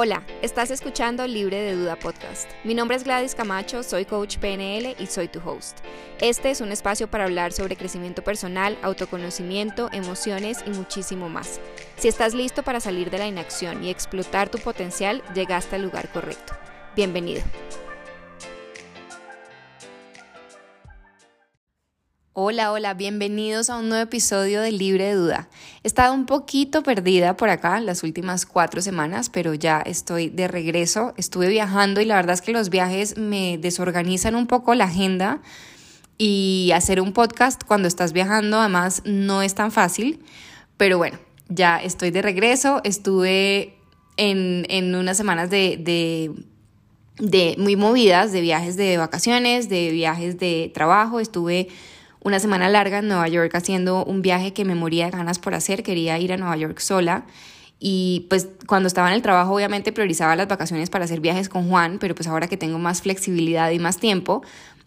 Hola, estás escuchando Libre de Duda Podcast. Mi nombre es Gladys Camacho, soy coach PNL y soy tu host. Este es un espacio para hablar sobre crecimiento personal, autoconocimiento, emociones y muchísimo más. Si estás listo para salir de la inacción y explotar tu potencial, llegaste al lugar correcto. Bienvenido. Hola, hola, bienvenidos a un nuevo episodio de Libre de Duda. He estado un poquito perdida por acá las últimas cuatro semanas, pero ya estoy de regreso. Estuve viajando y la verdad es que los viajes me desorganizan un poco la agenda y hacer un podcast cuando estás viajando además no es tan fácil, pero bueno, ya estoy de regreso. Estuve en, unas semanas de, de, de muy movidas, de viajes de vacaciones, de viajes de trabajo. Estuve una semana larga en Nueva York haciendo un viaje que me moría de ganas por hacer, quería ir a Nueva York sola. Y pues cuando estaba en el trabajo obviamente priorizaba las vacaciones para hacer viajes con Juan, pero pues ahora que tengo más flexibilidad y más tiempo,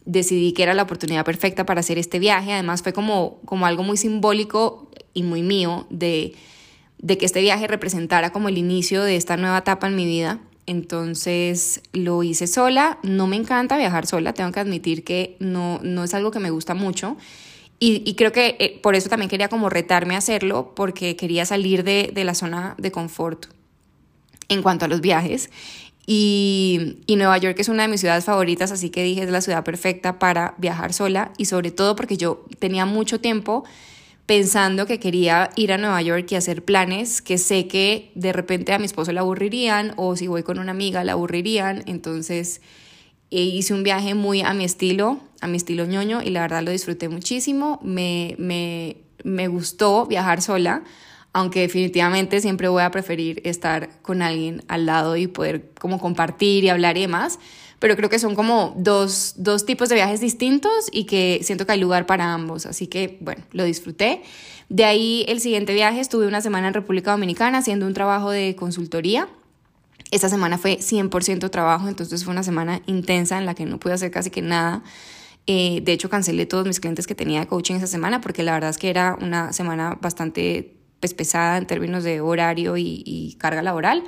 decidí que era la oportunidad perfecta para hacer este viaje. Además fue como, como algo muy simbólico y muy mío de, de que este viaje representara como el inicio de esta nueva etapa en mi vida. Entonces lo hice sola, no me encanta viajar sola, tengo que admitir que no, no es algo que me gusta mucho. Y, creo que eh, por eso también quería como retarme a hacerlo, porque quería salir de, de la zona de confort en cuanto a los viajes. Y, y, Nueva York es una de mis ciudades favoritas, así que dije es la ciudad perfecta para viajar sola y sobre todo porque yo tenía mucho tiempo pensando que quería ir a Nueva York y hacer planes que sé que de repente a mi esposo le aburrirían o si voy con una amiga le aburrirían. Entonces eh, hice un viaje muy a mi estilo, a mi estilo ñoño y la verdad lo disfruté muchísimo. Me, me, me gustó viajar sola, aunque definitivamente siempre voy a preferir estar con alguien al lado y poder como compartir y hablar y demás pero creo que son como dos, dos tipos de viajes distintos y que siento que hay lugar para ambos, así que bueno, lo disfruté. De ahí el siguiente viaje estuve una semana en República Dominicana haciendo un trabajo de consultoría. Esta semana fue 100% trabajo, entonces fue una semana intensa en la que no pude hacer casi que nada. Eh, de hecho, cancelé todos mis clientes que tenía de coaching esa semana porque la verdad es que era una semana bastante pues, pesada en términos de horario y, y carga laboral.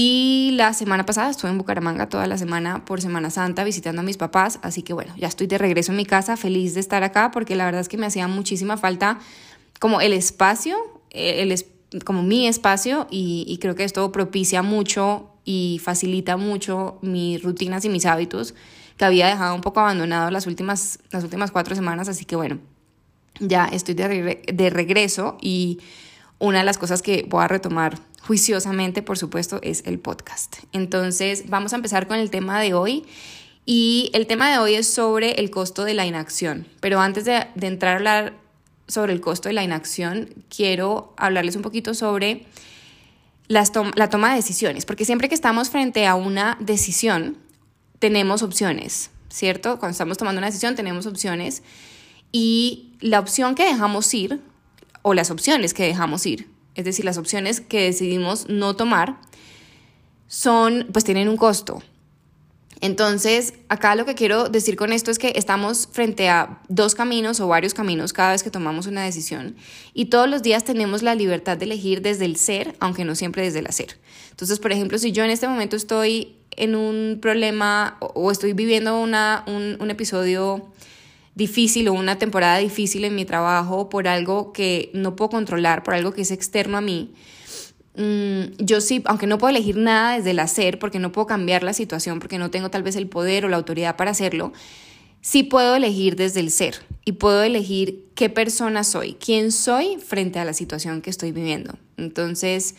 Y la semana pasada estuve en Bucaramanga toda la semana por Semana Santa visitando a mis papás, así que bueno, ya estoy de regreso en mi casa, feliz de estar acá porque la verdad es que me hacía muchísima falta como el espacio, eh, el, como mi espacio y, creo que esto propicia mucho y facilita mucho mis rutinas y mis hábitos que había dejado un poco abandonado las últimas, las últimas cuatro semanas, así que bueno, ya estoy de, de regreso y una de las cosas que voy a retomar juiciosamente, por supuesto, es el podcast. Entonces, vamos a empezar con el tema de hoy. Y el tema de hoy es sobre el costo de la inacción. Pero antes de, entrar a hablar sobre el costo de la inacción, quiero hablarles un poquito sobre la toma de decisiones. Porque siempre que estamos frente a una decisión, tenemos opciones, ¿cierto? Cuando estamos tomando una decisión, tenemos opciones. Y la opción que dejamos ir o las opciones que dejamos ir, es decir, las opciones que decidimos no tomar, son, pues tienen un costo. Entonces, acá lo que quiero decir con esto es que estamos frente a dos caminos o varios caminos cada vez que tomamos una decisión y todos los días tenemos la libertad de elegir desde el ser, aunque no siempre desde el hacer. Entonces, por ejemplo, si yo en este momento estoy en un problema o estoy viviendo una, un, un episodio difícil o una temporada difícil en mi trabajo por algo que no puedo controlar, por algo que es externo a mí, mm, yo sí, aunque no puedo elegir nada desde el hacer, porque no puedo cambiar la situación, porque no tengo tal vez el poder o la autoridad para hacerlo, sí puedo elegir desde el ser y puedo elegir qué persona soy, quién soy frente a la situación que estoy viviendo. Entonces,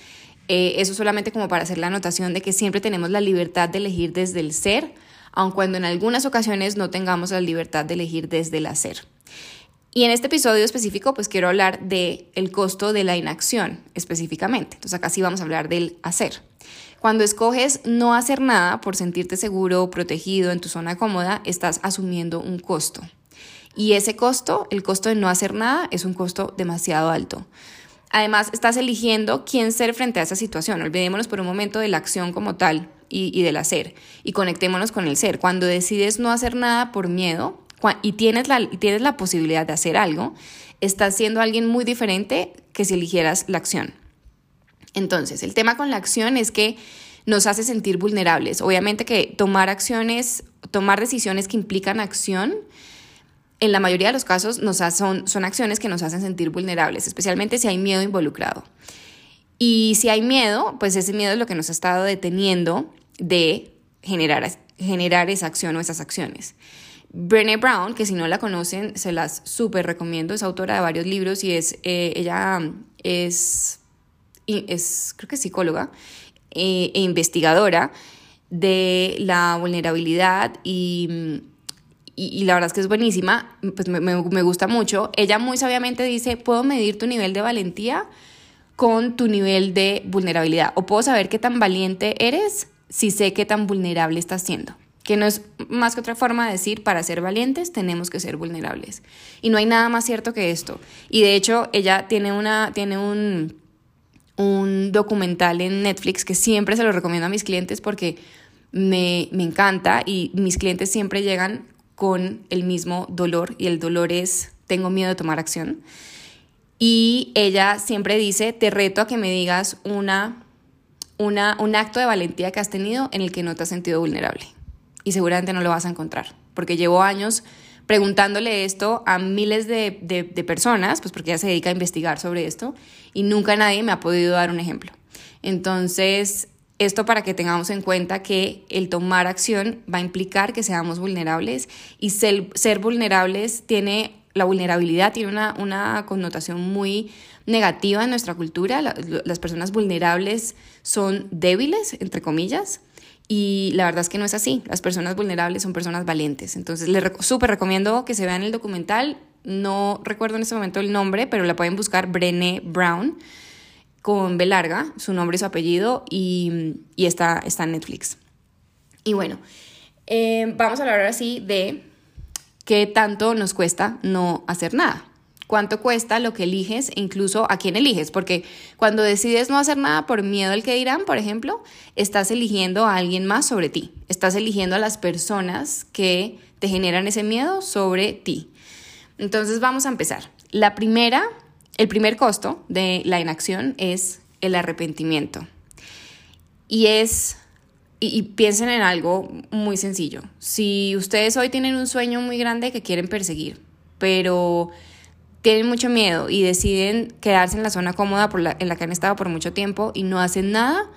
eh, eso solamente como para hacer la anotación de que siempre tenemos la libertad de elegir desde el ser aun cuando en algunas ocasiones no tengamos la libertad de elegir desde el hacer. Y en este episodio específico, pues quiero hablar de el costo de la inacción específicamente. Entonces acá sí vamos a hablar del hacer. Cuando escoges no hacer nada por sentirte seguro, protegido en tu zona cómoda, estás asumiendo un costo. Y ese costo, el costo de no hacer nada, es un costo demasiado alto. Además, estás eligiendo quién ser frente a esa situación. Olvidémonos por un momento de la acción como tal y, del hacer y conectémonos con el ser. Cuando decides no hacer nada por miedo y tienes la, tienes la posibilidad de hacer algo, estás siendo alguien muy diferente que si eligieras la acción. Entonces, el tema con la acción es que nos hace sentir vulnerables. Obviamente que tomar acciones, tomar decisiones que implican acción, en la mayoría de los casos son, son acciones que nos hacen sentir vulnerables, especialmente si hay miedo involucrado. Y si hay miedo, pues ese miedo es lo que nos ha estado deteniendo de generar, generar esa acción o esas acciones. Brené Brown, que si no la conocen, se las súper recomiendo, es autora de varios libros y es, eh, ella es, es, creo que psicóloga eh, e investigadora de la vulnerabilidad y, y, la verdad es que es buenísima, pues me, me gusta mucho. Ella muy sabiamente dice, puedo medir tu nivel de valentía con tu nivel de vulnerabilidad o puedo saber qué tan valiente eres si sé qué tan vulnerable estás siendo que no es más que otra forma de decir, para ser valientes tenemos que ser vulnerables. Y no hay nada más cierto que esto. Y de hecho, ella tiene, una, tiene un, un documental en Netflix que siempre se lo recomiendo a mis clientes porque me, me encanta y mis clientes siempre llegan con el mismo dolor y el dolor es, tengo miedo de tomar acción. Y ella siempre dice, te reto a que me digas una, una, un acto de valentía que has tenido en el que no te has sentido vulnerable y seguramente no lo vas a encontrar, porque llevo años preguntándole esto a miles de, personas, pues porque ella se dedica a investigar sobre esto, y nunca nadie me ha podido dar un ejemplo. Entonces, esto para que tengamos en cuenta que el tomar acción va a implicar que seamos vulnerables y ser, ser vulnerables tiene, la vulnerabilidad tiene una, una connotación muy negativa en nuestra cultura. las personas vulnerables son débiles, entre comillas, y la verdad es que no es así. Las personas vulnerables son personas valientes. Entonces, les súper recomiendo que se vean el documental. No recuerdo en este momento el nombre, pero la pueden buscar Brené Brown con B larga, su nombre y su apellido, y, y está, está en Netflix. Y bueno, eh, vamos a hablar ahora sí de qué tanto nos cuesta no hacer nada cuánto cuesta lo que eliges e incluso a quién eliges, porque cuando decides no hacer nada por miedo al que dirán, por ejemplo, estás eligiendo a alguien más sobre ti, estás eligiendo a las personas que te generan ese miedo sobre ti. Entonces vamos a empezar. La primera, el primer costo de la inacción es el arrepentimiento. Y es y, piensen en algo muy sencillo. Si ustedes hoy tienen un sueño muy grande que quieren perseguir, pero tienen mucho miedo y deciden quedarse en la zona cómoda por en la que han estado por mucho tiempo y no hacen nada,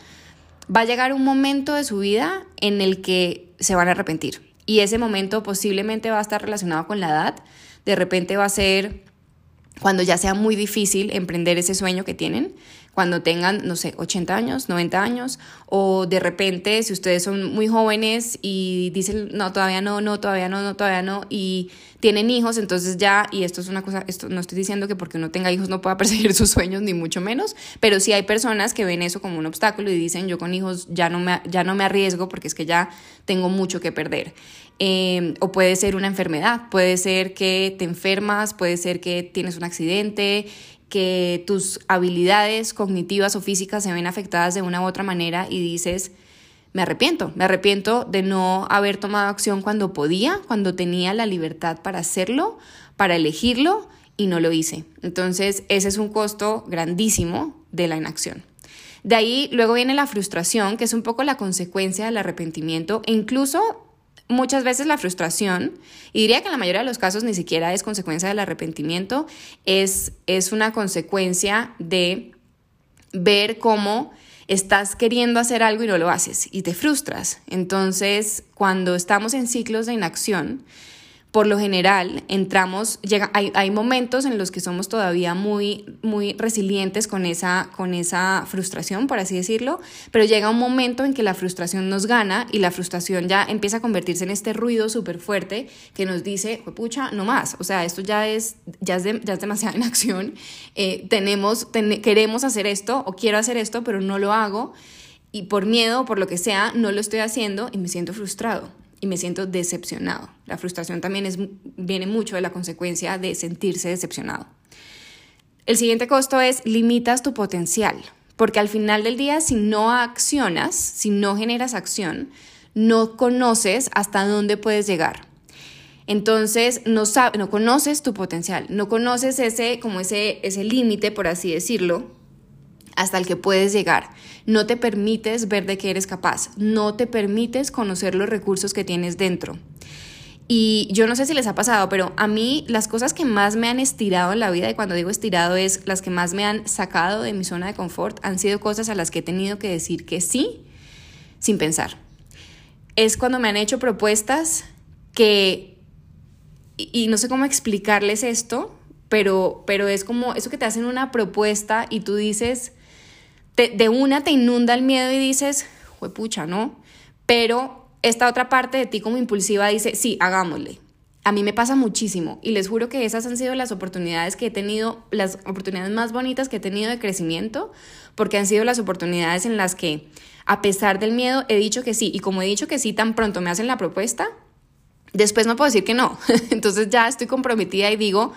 va a llegar un momento de su vida en el que se van a arrepentir. Y ese momento posiblemente va a estar relacionado con la edad. De repente va a ser cuando ya sea muy difícil emprender ese sueño que tienen cuando tengan, no sé, 80 años, 90 años, o de repente si ustedes son muy jóvenes y dicen, no, todavía no, no, todavía no, no, todavía no, y tienen hijos, entonces ya, y esto es una cosa, esto no estoy diciendo que porque uno tenga hijos no pueda perseguir sus sueños, ni mucho menos, pero sí hay personas que ven eso como un obstáculo y dicen, yo con hijos ya no me, ya no me arriesgo porque es que ya tengo mucho que perder. Em, o puede ser una enfermedad, puede ser que te enfermas, puede ser que tienes un accidente, que tus habilidades cognitivas o físicas se ven afectadas de una u otra manera y dices, me arrepiento, me arrepiento de no haber tomado acción cuando podía, cuando tenía la libertad para hacerlo, para elegirlo y no lo hice. Entonces, ese es un costo grandísimo de la inacción. De ahí luego viene la frustración, que es un poco la consecuencia del arrepentimiento e incluso muchas veces la frustración, y diría que en la mayoría de los casos ni siquiera es consecuencia del arrepentimiento, es, es una consecuencia de ver cómo estás queriendo hacer algo y no lo haces y te frustras. Entonces, cuando estamos en ciclos de inacción, por lo general entramos, llega, hay, hay, momentos en los que somos todavía muy, muy resilientes con esa, con esa frustración, por así decirlo, pero llega un momento en que la frustración nos gana y la frustración ya empieza a convertirse en este ruido súper fuerte que nos dice, pucha, no más, o sea, esto ya es, ya es, ya es demasiada inacción, eh, tenemos, queremos hacer esto o quiero hacer esto, pero no lo hago y por miedo, por lo que sea, no lo estoy haciendo y me siento frustrado y me siento decepcionado. La frustración también es, viene mucho de la consecuencia de sentirse decepcionado. El siguiente costo es limitas tu potencial, porque al final del día si no accionas, si no generas acción, no conoces hasta dónde puedes llegar. Entonces no, no conoces tu potencial, no conoces ese como ese ese límite por así decirlo hasta el que puedes llegar. No te permites ver de qué eres capaz. No te permites conocer los recursos que tienes dentro. Y yo no sé si les ha pasado, pero a mí las cosas que más me han estirado en la vida, y cuando digo estirado es las que más me han sacado de mi zona de confort, han sido cosas a las que he tenido que decir que sí sin pensar. Es cuando me han hecho propuestas que, y, no sé cómo explicarles esto, pero, pero es como eso que te hacen una propuesta y tú dices, de una te inunda el miedo y dices, pucha, ¿no? Pero esta otra parte de ti como impulsiva dice, sí, hagámosle. A mí me pasa muchísimo y les juro que esas han sido las oportunidades que he tenido, las oportunidades más bonitas que he tenido de crecimiento, porque han sido las oportunidades en las que, a pesar del miedo, he dicho que sí. Y como he dicho que sí, tan pronto me hacen la propuesta, después no puedo decir que no. Entonces ya estoy comprometida y digo,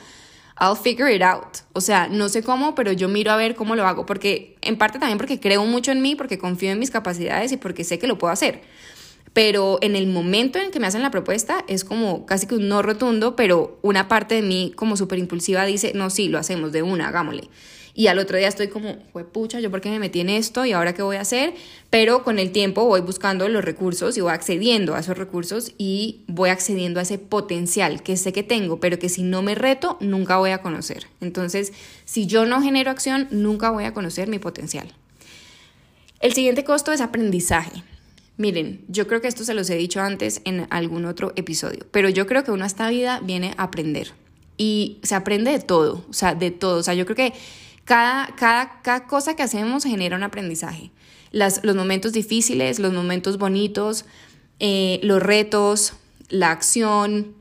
I'll figure it out. O sea, no sé cómo, pero yo miro a ver cómo lo hago, porque en parte también porque creo mucho en mí, porque confío en mis capacidades y porque sé que lo puedo hacer. Pero en el momento en que me hacen la propuesta es como casi que un no rotundo, pero una parte de mí como súper impulsiva dice, no, sí, lo hacemos de una, hagámosle. Y al otro día estoy como, pucha, ¿yo por qué me metí en esto y ahora qué voy a hacer? Pero con el tiempo voy buscando los recursos y voy accediendo a esos recursos y voy accediendo a ese potencial que sé que tengo, pero que si no me reto, nunca voy a conocer. Entonces, si yo no genero acción, nunca voy a conocer mi potencial. El siguiente costo es aprendizaje. Miren, yo creo que esto se los he dicho antes en algún otro episodio, pero yo creo que uno esta vida viene a aprender y se aprende de todo, o sea, de todo. O sea, yo creo que cada, cada, cada cosa que hacemos genera un aprendizaje. Las, los momentos difíciles, los momentos bonitos, eh, los retos, la acción,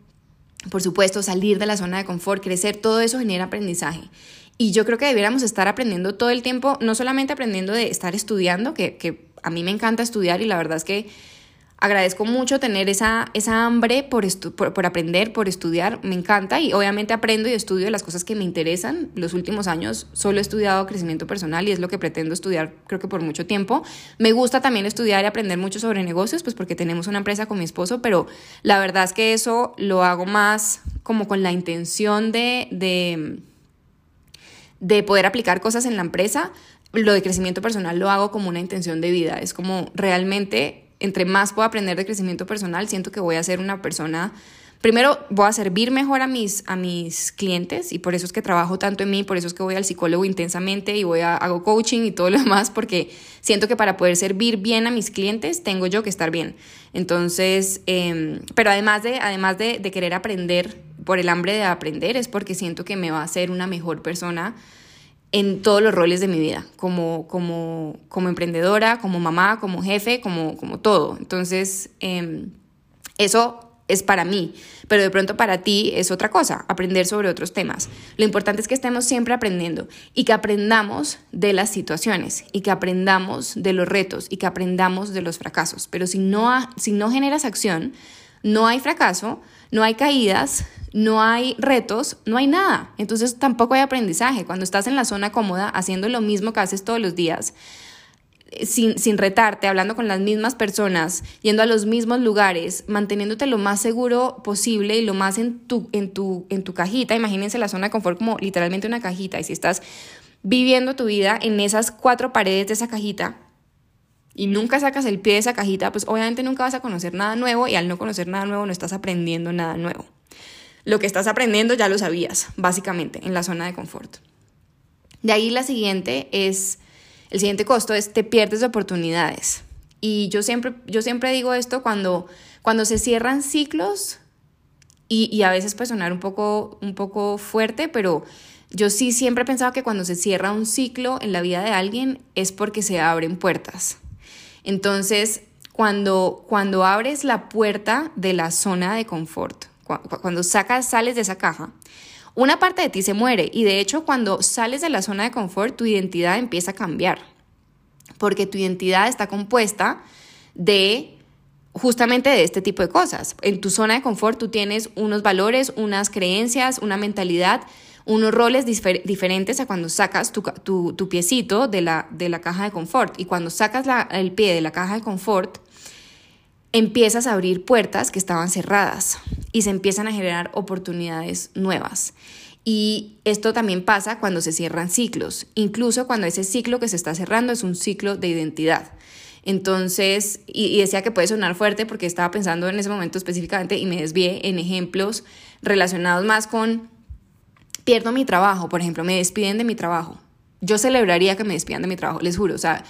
por supuesto, salir de la zona de confort, crecer, todo eso genera aprendizaje. Y yo creo que debiéramos estar aprendiendo todo el tiempo, no solamente aprendiendo de estar estudiando, que, que a mí me encanta estudiar y la verdad es que agradezco mucho tener esa, esa hambre por, por, aprender, por estudiar, me encanta y obviamente aprendo y estudio las cosas que me interesan. Los últimos años solo he estudiado crecimiento personal y es lo que pretendo estudiar creo que por mucho tiempo. Me gusta también estudiar y aprender mucho sobre negocios, pues porque tenemos una empresa con mi esposo, pero la verdad es que eso lo hago más como con la intención de, de, de poder aplicar cosas en la empresa. Lo de crecimiento personal lo hago como una intención de vida, es como realmente entre más puedo aprender de crecimiento personal, siento que voy a ser una persona, primero voy a servir mejor a mis, a mis clientes y por eso es que trabajo tanto en mí, por eso es que voy al psicólogo intensamente y voy a hago coaching y todo lo demás, porque siento que para poder servir bien a mis clientes tengo yo que estar bien. Entonces, em, pero además de, además de, de querer aprender, por el hambre de aprender, es porque siento que me va a hacer una mejor persona en todos los roles de mi vida, como, como, como emprendedora, como mamá, como jefe, como, como todo. Entonces, em, eso es para mí, pero de pronto para ti es otra cosa, aprender sobre otros temas. Lo importante es que estemos siempre aprendiendo y que aprendamos de las situaciones y que aprendamos de los retos y que aprendamos de los fracasos. Pero si no, si no generas acción, no hay fracaso, no hay caídas, no hay retos, no hay nada. Entonces tampoco hay aprendizaje. Cuando estás en la zona cómoda haciendo lo mismo que haces todos los días, eh, sin, sin, retarte, hablando con las mismas personas, yendo a los mismos lugares, manteniéndote lo más seguro posible y lo más en tu, en tu, en tu cajita. Imagínense la zona de confort como literalmente una cajita. Y si estás viviendo tu vida en esas cuatro paredes de esa cajita y nunca sacas el pie de esa cajita, pues obviamente nunca vas a conocer nada nuevo y al no conocer nada nuevo no estás aprendiendo nada nuevo. Lo que estás aprendiendo ya lo sabías, básicamente, en la zona de confort. De ahí la siguiente es, el siguiente costo es te pierdes de oportunidades. Y yo siempre, yo siempre digo esto cuando, cuando se cierran ciclos, y, a veces puede sonar un poco, un poco fuerte, pero yo sí siempre he pensado que cuando se cierra un ciclo en la vida de alguien es porque se abren puertas. Entonces, cuando, cuando abres la puerta de la zona de confort, cuando sacas, sales de esa caja, una parte de ti se muere y de hecho cuando sales de la zona de confort tu identidad empieza a cambiar, porque tu identidad está compuesta de justamente de este tipo de cosas. En tu zona de confort tú tienes unos valores, unas creencias, una mentalidad, unos roles diferentes a cuando sacas tu, tu, piecito de la, de la, caja de confort. Y cuando sacas el pie de la caja de confort, empiezas a abrir puertas que estaban cerradas y se empiezan a generar oportunidades nuevas. Y esto también pasa cuando se cierran ciclos, incluso cuando ese ciclo que se está cerrando es un ciclo de identidad. Entonces, y, decía que puede sonar fuerte porque estaba pensando en ese momento específicamente y me desvié en ejemplos relacionados más con pierdo mi trabajo, por ejemplo, me despiden de mi trabajo. Yo celebraría que me despidan de mi trabajo, les juro, o sea,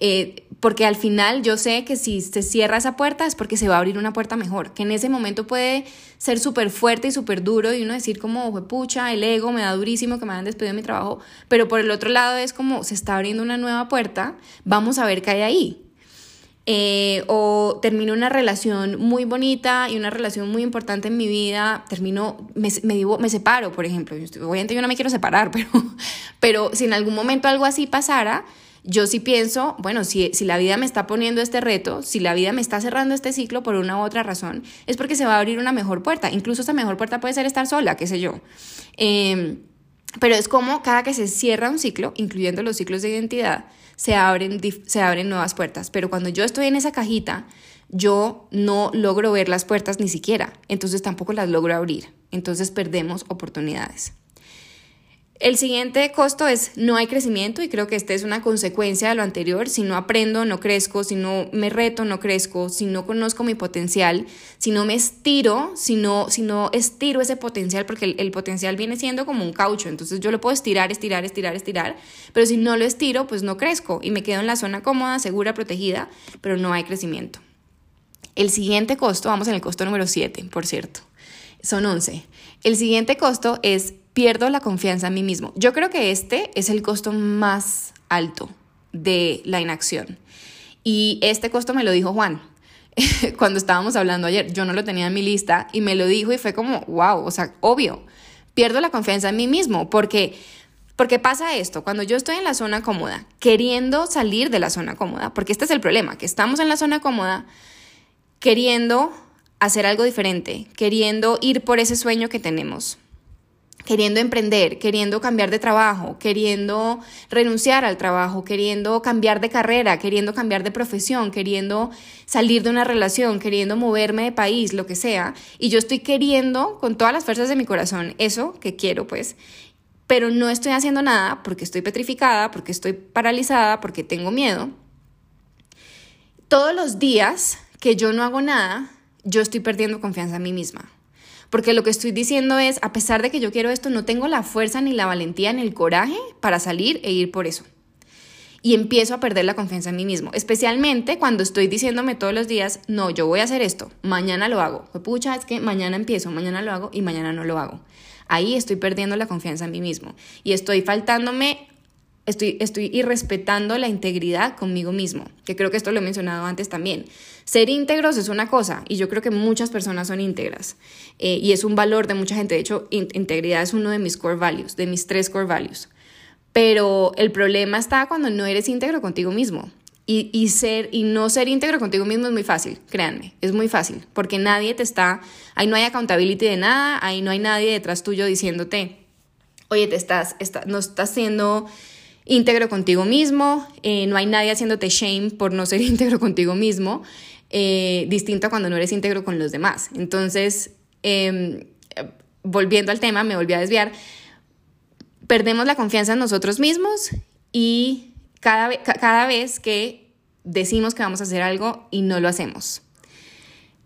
eh, porque al final yo sé que si se cierra esa puerta es porque se va a abrir una puerta mejor, que en ese momento puede ser súper fuerte y súper duro y uno decir como, pucha, el ego me da durísimo que me hayan despedido de mi trabajo, pero por el otro lado es como, se está abriendo una nueva puerta, vamos a ver qué hay ahí. Eh, o termino una relación muy bonita y una relación muy importante en mi vida, termino, me, me, me separo, por ejemplo. Obviamente yo no me quiero separar, pero, pero si en algún momento algo así pasara, yo sí pienso, bueno, si, si la vida me está poniendo este reto, si la vida me está cerrando este ciclo por una u otra razón, es porque se va a abrir una mejor puerta. Incluso esa mejor puerta puede ser estar sola, qué sé yo. Em, pero es como cada que se cierra un ciclo, incluyendo los ciclos de identidad, se abren, se abren nuevas puertas. Pero cuando yo estoy en esa cajita, yo no logro ver las puertas ni siquiera, entonces tampoco las logro abrir. Entonces perdemos oportunidades. El siguiente costo es no hay crecimiento y creo que esta es una consecuencia de lo anterior. Si no aprendo, no crezco, si no me reto, no crezco, si no conozco mi potencial, si no me estiro, si no, si no estiro ese potencial, porque el, potencial viene siendo como un caucho, entonces yo lo puedo estirar, estirar, estirar, estirar, pero si no lo estiro, pues no crezco y me quedo en la zona cómoda, segura, protegida, pero no hay crecimiento. El siguiente costo, vamos en el costo número 7, por cierto, son 11. El siguiente costo es pierdo la confianza en mí mismo. Yo creo que este es el costo más alto de la inacción. Y este costo me lo dijo Juan cuando estábamos hablando ayer. Yo no lo tenía en mi lista y me lo dijo y fue como, wow, o sea, obvio, pierdo la confianza en mí mismo porque... Porque pasa esto, cuando yo estoy en la zona cómoda, queriendo salir de la zona cómoda, porque este es el problema, que estamos en la zona cómoda, queriendo hacer algo diferente, queriendo ir por ese sueño que tenemos, queriendo emprender, queriendo cambiar de trabajo, queriendo renunciar al trabajo, queriendo cambiar de carrera, queriendo cambiar de profesión, queriendo salir de una relación, queriendo moverme de país, lo que sea. Y yo estoy queriendo con todas las fuerzas de mi corazón eso que quiero, pues. Pero no estoy haciendo nada porque estoy petrificada, porque estoy paralizada, porque tengo miedo. Todos los días que yo no hago nada, yo estoy perdiendo confianza en mí misma. Porque lo que estoy diciendo es, a pesar de que yo quiero esto, no tengo la fuerza ni la valentía ni el coraje para salir e ir por eso. Y empiezo a perder la confianza en mí mismo, especialmente cuando estoy diciéndome todos los días, no, yo voy a hacer esto, mañana lo hago. Pucha, es que mañana empiezo, mañana lo hago y mañana no lo hago. Ahí estoy perdiendo la confianza en mí mismo y estoy faltándome estoy, estoy irrespetando la integridad conmigo mismo, que creo que esto lo he mencionado antes también. Ser íntegros es una cosa y yo creo que muchas personas son íntegras eh, y es un valor de mucha gente. De hecho, integridad es uno de mis core values, de mis tres core values. Pero el problema está cuando no eres íntegro contigo mismo. Y, y, ser, y no ser íntegro contigo mismo es muy fácil, créanme, es muy fácil, porque nadie te está, ahí no hay accountability de nada, ahí no hay nadie detrás tuyo diciéndote, oye, te estás, está, no estás siendo íntegro contigo mismo, eh, no hay nadie haciéndote shame por no ser íntegro contigo mismo, eh, distinto a cuando no eres íntegro con los demás. Entonces, em, volviendo al tema, me volví a desviar, perdemos la confianza en nosotros mismos y cada, vez que decimos que vamos a hacer algo y no lo hacemos.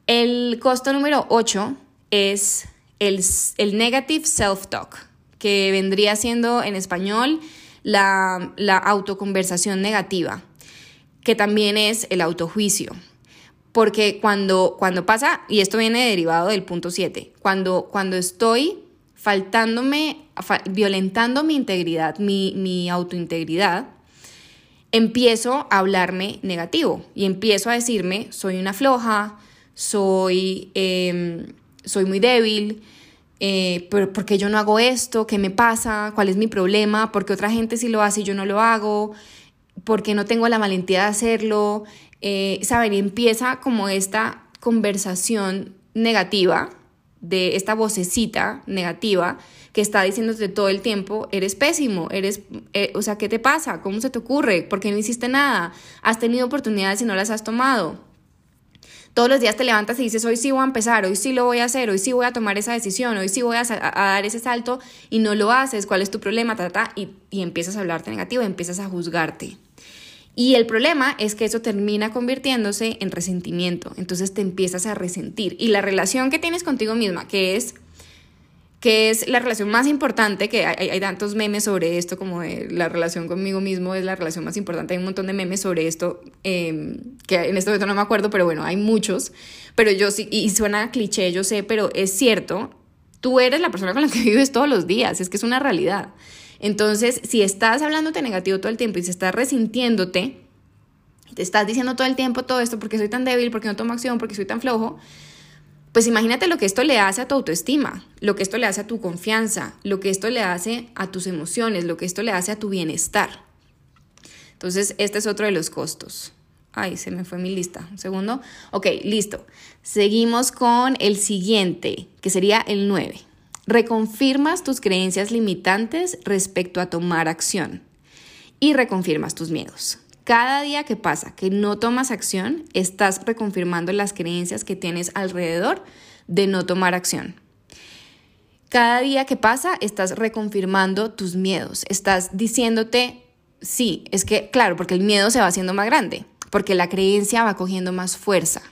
El costo número 8 es el, el negative self-talk, que vendría siendo en español la, la autoconversación negativa, que también es el autojuicio. Porque cuando, cuando pasa, y esto viene derivado del punto 7, cuando, cuando estoy faltándome, violentando mi integridad, mi, mi autointegridad, empiezo a hablarme negativo y empiezo a decirme, soy una floja, soy, em, soy muy débil, eh, ¿por qué yo no hago esto? ¿Qué me pasa? ¿Cuál es mi problema? ¿Por qué otra gente sí lo hace y yo no lo hago? ¿Por qué no tengo la valentía de hacerlo? Eh, ¿Saben? Y empieza como esta conversación negativa, de esta vocecita negativa que está diciéndote todo el tiempo, eres pésimo, eres, eh, o sea, ¿qué te pasa? ¿Cómo se te ocurre? ¿Por qué no hiciste nada? ¿Has tenido oportunidades y no las has tomado? Todos los días te levantas y dices, hoy sí voy a empezar, hoy sí lo voy a hacer, hoy sí voy a tomar esa decisión, hoy sí voy a, dar ese salto y no lo haces, ¿cuál es tu problema? y, y empiezas a hablarte negativo, empiezas a juzgarte. Y el problema es que eso termina convirtiéndose en resentimiento, entonces te empiezas a resentir. Y la relación que tienes contigo misma, que es que es la relación más importante, que hay, tantos memes sobre esto, como la relación conmigo mismo es la relación más importante, hay un montón de memes sobre esto, em, que en este momento no me acuerdo, pero bueno, hay muchos, pero yo sí, y suena cliché, yo sé, pero es cierto, tú eres la persona con la que vives todos los días, es que es una realidad. Entonces, si estás hablándote negativo todo el tiempo y si estás resintiéndote, te estás diciendo todo el tiempo todo esto porque soy tan débil, porque no tomo acción, porque soy tan flojo, pues imagínate lo que esto le hace a tu autoestima, lo que esto le hace a tu confianza, lo que esto le hace a tus emociones, lo que esto le hace a tu bienestar. Entonces, este es otro de los costos. Ay, se me fue mi lista. Un segundo. Ok, listo. Seguimos con el siguiente, que sería el 9. Reconfirmas tus creencias limitantes respecto a tomar acción y reconfirmas tus miedos. Cada día que pasa que no tomas acción, estás reconfirmando las creencias que tienes alrededor de no tomar acción. Cada día que pasa, estás reconfirmando tus miedos. Estás diciéndote, sí, es que, claro, porque el miedo se va haciendo más grande, porque la creencia va cogiendo más fuerza.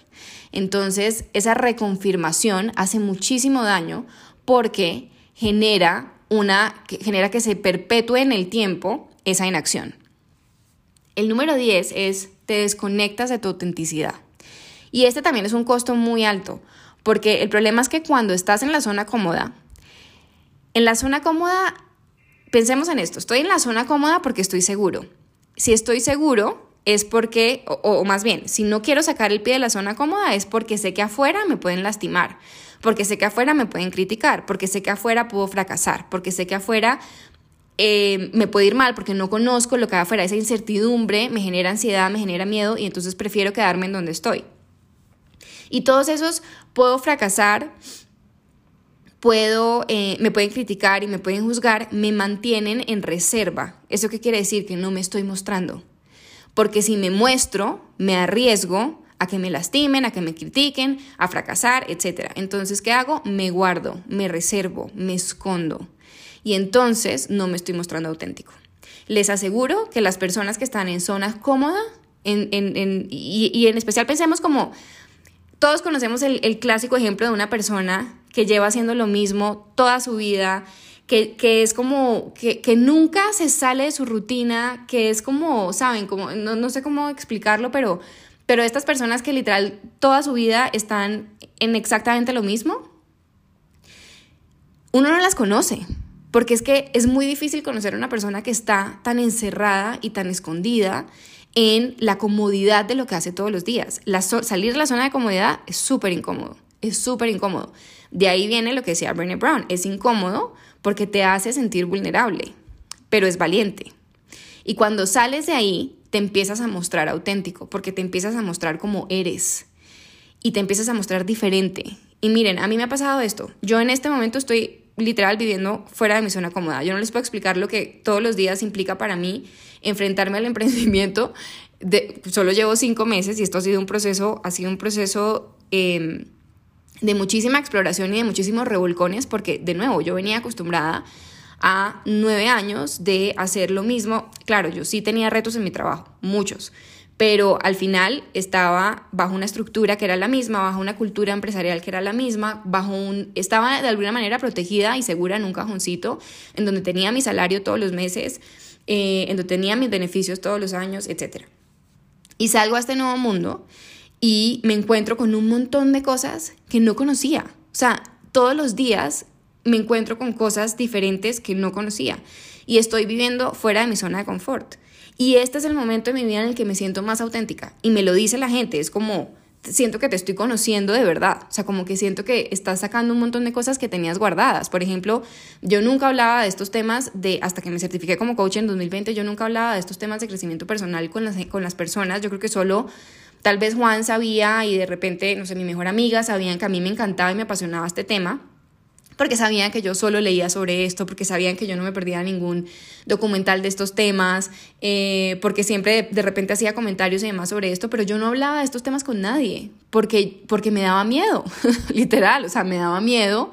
Entonces, esa reconfirmación hace muchísimo daño porque genera una genera que se perpetúe en el tiempo esa inacción. El número 10 es te desconectas de tu autenticidad. Y este también es un costo muy alto, porque el problema es que cuando estás en la zona cómoda, en la zona cómoda, pensemos en esto, estoy en la zona cómoda porque estoy seguro. Si estoy seguro es porque, o, o, más bien, si no quiero sacar el pie de la zona cómoda es porque sé que afuera me pueden lastimar, porque sé que afuera me pueden criticar, porque sé que afuera puedo fracasar, porque sé que afuera eh, me puede ir mal porque no conozco lo que va afuera, esa incertidumbre me genera ansiedad, me genera miedo y entonces prefiero quedarme en donde estoy. Y todos esos puedo fracasar, puedo, eh, me pueden criticar y me pueden juzgar, me mantienen en reserva. ¿Eso qué quiere decir? Que no me estoy mostrando. Porque si me muestro, me arriesgo a que me lastimen, a que me critiquen, a fracasar, etc. Entonces, ¿qué hago? Me guardo, me reservo, me escondo y entonces no me estoy mostrando auténtico. Les aseguro que las personas que están en zona cómoda, en, y, en especial pensemos como, todos conocemos el, clásico ejemplo de una persona que lleva haciendo lo mismo toda su vida, que, es como, que, nunca se sale de su rutina, que es como, ¿saben? Como, no, no sé cómo explicarlo, pero, pero estas personas que literal toda su vida están en exactamente lo mismo, uno no las conoce. Porque es que es muy difícil conocer a una persona que está tan encerrada y tan escondida en la comodidad de lo que hace todos los días. salir de la zona de comodidad es súper incómodo, es súper incómodo. De ahí viene lo que decía Brené Brown, es incómodo porque te hace sentir vulnerable, pero es valiente. Y cuando sales de ahí, te empiezas a mostrar auténtico, porque te empiezas a mostrar como eres y te empiezas a mostrar diferente. Y miren, a mí me ha pasado esto. Yo en este momento estoy literal viviendo fuera de mi zona cómoda. Yo no les puedo explicar lo que todos los días implica para mí enfrentarme al emprendimiento. De, solo llevo cinco meses y esto ha sido un proceso, ha sido un proceso em, de muchísima exploración y de muchísimos revolcones, porque de nuevo yo venía acostumbrada a nueve años de hacer lo mismo. Claro, yo sí tenía retos en mi trabajo, muchos, pero al final estaba bajo una estructura que era la misma, bajo una cultura empresarial que era la misma, bajo un estaba de alguna manera protegida y segura en un cajoncito en donde tenía mi salario todos los meses, eh, en donde tenía mis beneficios todos los años, etc. Y salgo a este nuevo mundo y me encuentro con un montón de cosas que no conocía. O sea, todos los días me encuentro con cosas diferentes que no conocía y estoy viviendo fuera de mi zona de confort. Y este es el momento de mi vida en el que me siento más auténtica. Y me lo dice la gente, es como, siento que te estoy conociendo de verdad. O sea, como que siento que estás sacando un montón de cosas que tenías guardadas. Por ejemplo, yo nunca hablaba de estos temas de, hasta que me certifiqué como coach en 2020, yo nunca hablaba de estos temas de crecimiento personal con las, con las personas. Yo creo que solo tal vez Juan sabía y de repente, no sé, mi mejor amiga sabían que a mí me encantaba y me apasionaba este tema porque sabían que yo solo leía sobre esto, porque sabían que yo no me perdía ningún documental de estos temas, eh, porque siempre de, repente hacía comentarios y demás sobre esto, pero yo no hablaba de estos temas con nadie, porque, porque me daba miedo, literal, o sea, me daba miedo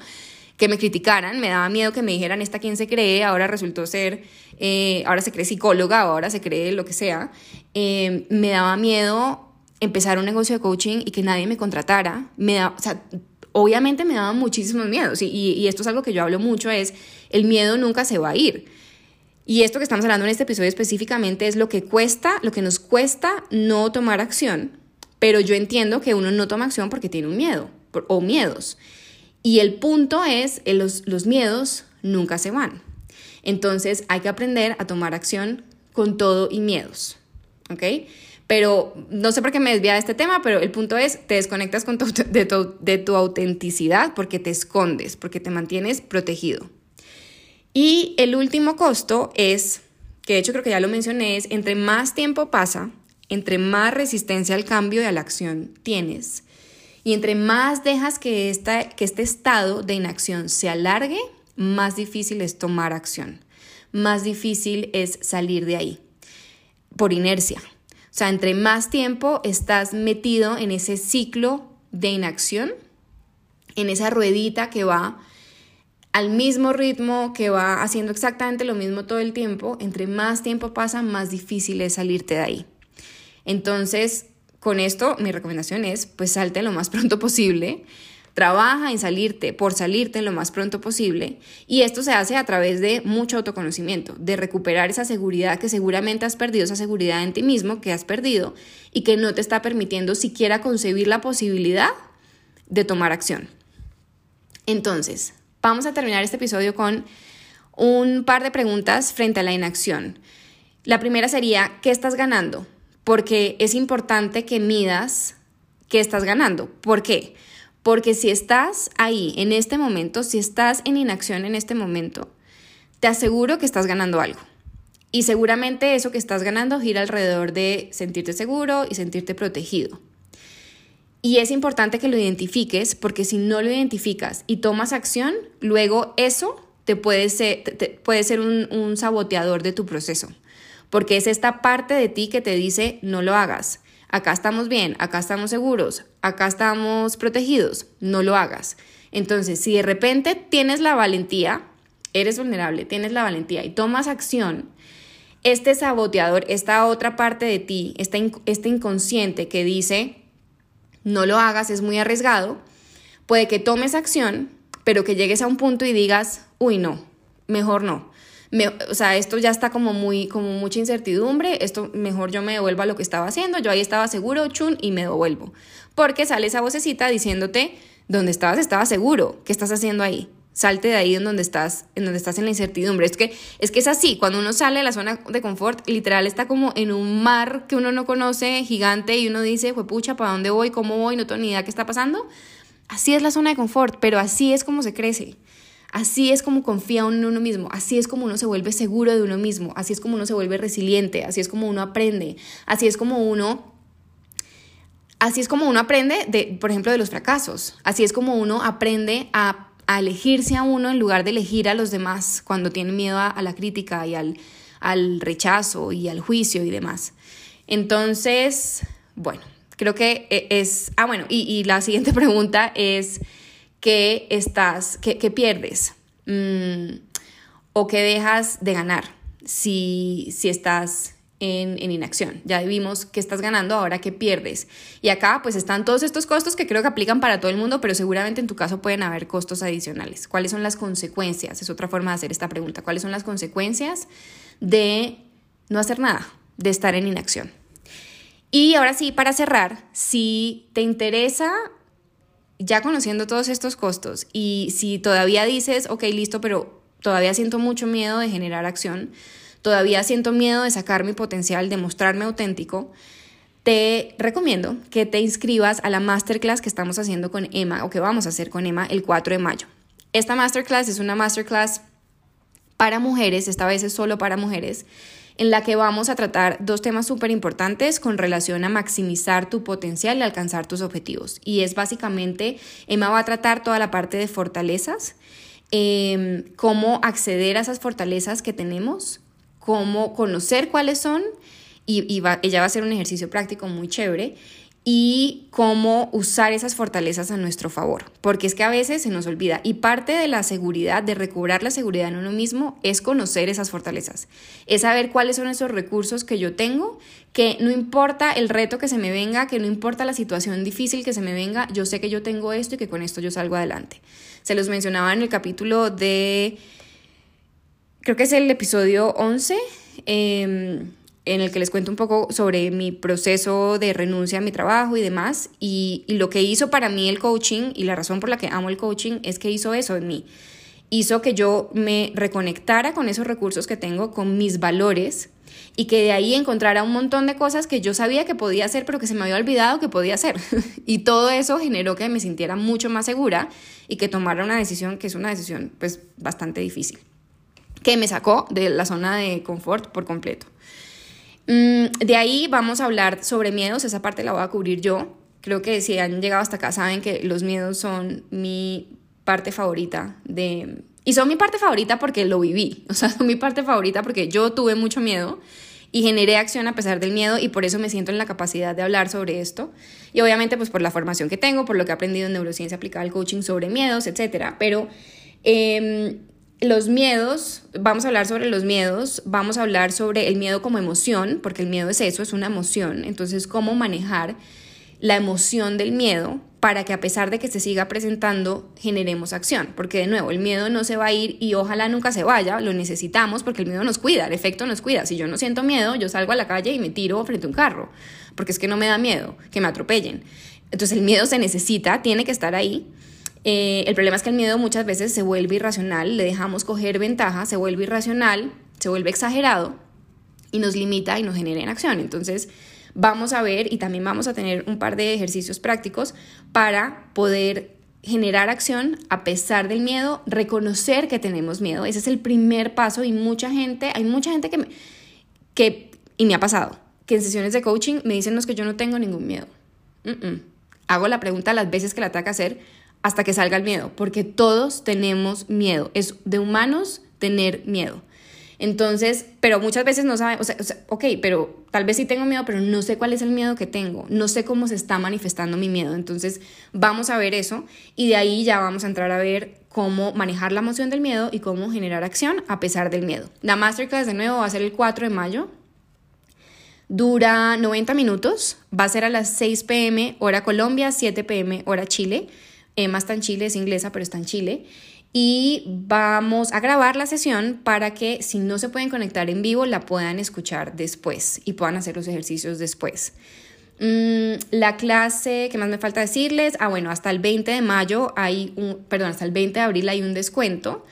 que me criticaran, me daba miedo que me dijeran, esta quién se cree, ahora resultó ser, eh, ahora se cree psicóloga, ahora se cree lo que sea, eh, me daba miedo empezar un negocio de coaching y que nadie me contratara, me da, o sea, obviamente me daban muchísimos miedos y, esto es algo que yo hablo mucho, es el miedo nunca se va a ir. Y esto que estamos hablando en este episodio específicamente es lo que cuesta, lo que nos cuesta no tomar acción, pero yo entiendo que uno no toma acción porque tiene un miedo o miedos. Y el punto es, eh, los, los miedos nunca se van. Entonces hay que aprender a tomar acción con todo y miedos. ¿Ok? Pero no sé por qué me desvía de este tema, pero el punto es, te desconectas con de, tu, autenticidad porque te escondes, porque te mantienes protegido. Y el último costo es, que de hecho creo que ya lo mencioné, es entre más tiempo pasa, entre más resistencia al cambio y a la acción tienes, y entre más dejas que, que este estado de inacción se alargue, más difícil es tomar acción, más difícil es salir de ahí, por inercia, sea, entre más tiempo estás metido en ese ciclo de inacción, en esa ruedita que va al mismo ritmo, que va haciendo exactamente lo mismo todo el tiempo, entre más tiempo pasa, más difícil es salirte de ahí. Entonces, con esto, mi recomendación es, pues salte lo más pronto posible Trabaja en salirte, por salirte lo más pronto posible. Y esto se hace a través de mucho autoconocimiento, de recuperar esa seguridad que seguramente has perdido, esa seguridad en ti mismo que has perdido y que no te está permitiendo siquiera concebir la posibilidad de tomar acción. Entonces, vamos a terminar este episodio con un par de preguntas frente a la inacción. La primera sería, ¿qué estás ganando? Porque es importante que midas qué estás ganando. ¿Por qué? Porque si estás ahí en este momento, si estás en inacción en este momento, te aseguro que estás ganando algo. Y seguramente eso que estás ganando gira alrededor de sentirte seguro y sentirte protegido. Y es importante que lo identifiques porque si no lo identificas y tomas acción, luego eso te puede ser, puede ser un, un saboteador de tu proceso. Porque es esta parte de ti que te dice no lo hagas acá estamos bien, acá estamos seguros, acá estamos protegidos, no lo hagas. Entonces, si de repente tienes la valentía, eres vulnerable, tienes la valentía y tomas acción, este saboteador, esta otra parte de ti, este, inconsciente que dice, no lo hagas, es muy arriesgado, puede que tomes acción, pero que llegues a un punto y digas, uy, no, mejor no o sea, esto ya está como muy, como mucha incertidumbre, esto mejor yo me devuelvo a lo que estaba haciendo, yo ahí estaba seguro, chun, y me devuelvo. Porque sale esa vocecita diciéndote, donde estabas, estaba seguro, ¿qué estás haciendo ahí? Salte de ahí en donde estás, en donde estás en la incertidumbre. Es que, es que es así, cuando uno sale de la zona de confort, literal está como en un mar que uno no conoce, gigante, y uno dice, pucha, ¿para dónde voy? ¿Cómo voy? No tengo ni idea qué está pasando. Así es la zona de confort, pero así es como se crece. Así es como confía uno en uno mismo, así es como uno se vuelve seguro de uno mismo, así es como uno se vuelve resiliente, así es como uno aprende, así es como uno así es como uno aprende de, por ejemplo, de los fracasos, así es como uno aprende a, elegirse a uno en lugar de elegir a los demás cuando tiene miedo a, la crítica y al, al rechazo y al juicio y demás. Entonces, bueno, creo que e, es, ah, bueno, y, y la siguiente pregunta es, que estás, que, pierdes mm, o que dejas de ganar si, si estás en, en, inacción. Ya vimos que estás ganando, ahora que pierdes. Y acá pues están todos estos costos que creo que aplican para todo el mundo, pero seguramente en tu caso pueden haber costos adicionales. ¿Cuáles son las consecuencias? Es otra forma de hacer esta pregunta. ¿Cuáles son las consecuencias de no hacer nada, de estar en inacción? Y ahora sí, para cerrar, si te interesa ya conociendo todos estos costos y si todavía dices, ok, listo, pero todavía siento mucho miedo de generar acción, todavía siento miedo de sacar mi potencial, de mostrarme auténtico, te recomiendo que te inscribas a la masterclass que estamos haciendo con Emma o que vamos a hacer con Emma el 4 de mayo. Esta masterclass es una masterclass para mujeres, esta vez es solo para mujeres, en la que vamos a tratar dos temas súper importantes con relación a maximizar tu potencial y alcanzar tus objetivos. Y es básicamente, Emma va a tratar toda la parte de fortalezas. em, cómo acceder a esas fortalezas que tenemos, cómo conocer cuáles son y, ella va a hacer un ejercicio práctico muy chévere y cómo usar esas fortalezas a nuestro favor, porque es que a veces se nos olvida y parte de la seguridad, de recobrar la seguridad en uno mismo, es conocer esas fortalezas, es saber cuáles son esos recursos que yo tengo, que no importa el reto que se me venga, que no importa la situación difícil que se me venga, yo sé que yo tengo esto y que con esto yo salgo adelante. Se los mencionaba en el capítulo de, creo que es el episodio 11. Eh, em, en el que les cuento un poco sobre mi proceso de renuncia a mi trabajo y demás. Y, lo que hizo para mí el coaching y la razón por la que amo el coaching es que hizo eso en mí. Hizo que yo me reconectara con esos recursos que tengo, con mis valores y que de ahí encontrara un montón de cosas que yo sabía que podía hacer, pero que se me había olvidado que podía hacer. y todo eso generó que me sintiera mucho más segura y que tomara una decisión que es una decisión pues bastante difícil, que me sacó de la zona de confort por completo. Mm, de ahí vamos a hablar sobre miedos, esa parte la voy a cubrir yo. Creo que si han llegado hasta acá saben que los miedos son mi parte favorita de... Y son mi parte favorita porque lo viví, o sea, son mi parte favorita porque yo tuve mucho miedo y generé acción a pesar del miedo y por eso me siento en la capacidad de hablar sobre esto. Y obviamente pues por la formación que tengo, por lo que he aprendido en neurociencia aplicada al coaching sobre miedos, etc. Pero... Eh, los miedos, vamos a hablar sobre los miedos, vamos a hablar sobre el miedo como emoción, porque el miedo es eso, es una emoción. Entonces, cómo manejar la emoción del miedo para que a pesar de que se siga presentando, generemos acción. Porque de nuevo, el miedo no se va a ir y ojalá nunca se vaya, lo necesitamos porque el miedo nos cuida, el efecto nos cuida. Si yo no siento miedo, yo salgo a la calle y me tiro frente a un carro, porque es que no me da miedo que me atropellen. Entonces el miedo se necesita, tiene que estar ahí eh, el problema es que el miedo muchas veces se vuelve irracional, le dejamos coger ventaja, se vuelve irracional, se vuelve exagerado y nos limita y nos genera inacción. Entonces, vamos a ver y también vamos a tener un par de ejercicios prácticos para poder generar acción a pesar del miedo, reconocer que tenemos miedo. Ese es el primer paso y mucha gente, hay mucha gente que, me, que y me ha pasado, que en sesiones de coaching me dicen que yo no tengo ningún miedo. Hago la pregunta las veces que la tenga que hacer hasta que salga el miedo, porque todos tenemos miedo. Es de humanos tener miedo. Entonces, pero muchas veces no saben, o sea, ok, pero tal vez sí tengo miedo, pero no sé cuál es el miedo que tengo, no sé cómo se está manifestando mi miedo. Entonces, vamos a ver eso y de ahí ya vamos a entrar a ver cómo manejar la emoción del miedo y cómo generar acción a pesar del miedo. La masterclass de nuevo va a ser el 4 de mayo. Dura 90 minutos, va a ser a las 6 pm hora Colombia, 7 pm hora Chile. Emma está en Chile, es inglesa, pero está en Chile. Y vamos a grabar la sesión para que si no se pueden conectar en vivo, la puedan escuchar después y puedan hacer los ejercicios después. Mm, la clase, ¿qué más me falta decirles? Ah, bueno, hasta el 20 de mayo hay un, perdón, hasta el 20 de abril hay un descuento.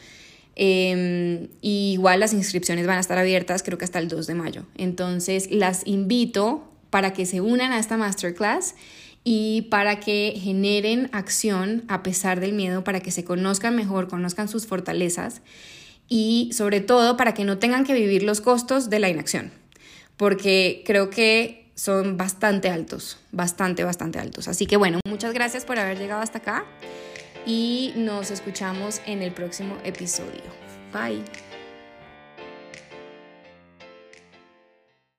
Em, igual las inscripciones van a estar abiertas, creo que hasta el 2 de mayo. Entonces, las invito para que se unan a esta masterclass y para que generen acción a pesar del miedo, para que se conozcan mejor, conozcan sus fortalezas y sobre todo para que no tengan que vivir los costos de la inacción, porque creo que son bastante altos, bastante, bastante altos. Así que bueno, muchas gracias por haber llegado hasta acá y nos escuchamos en el próximo episodio. Bye.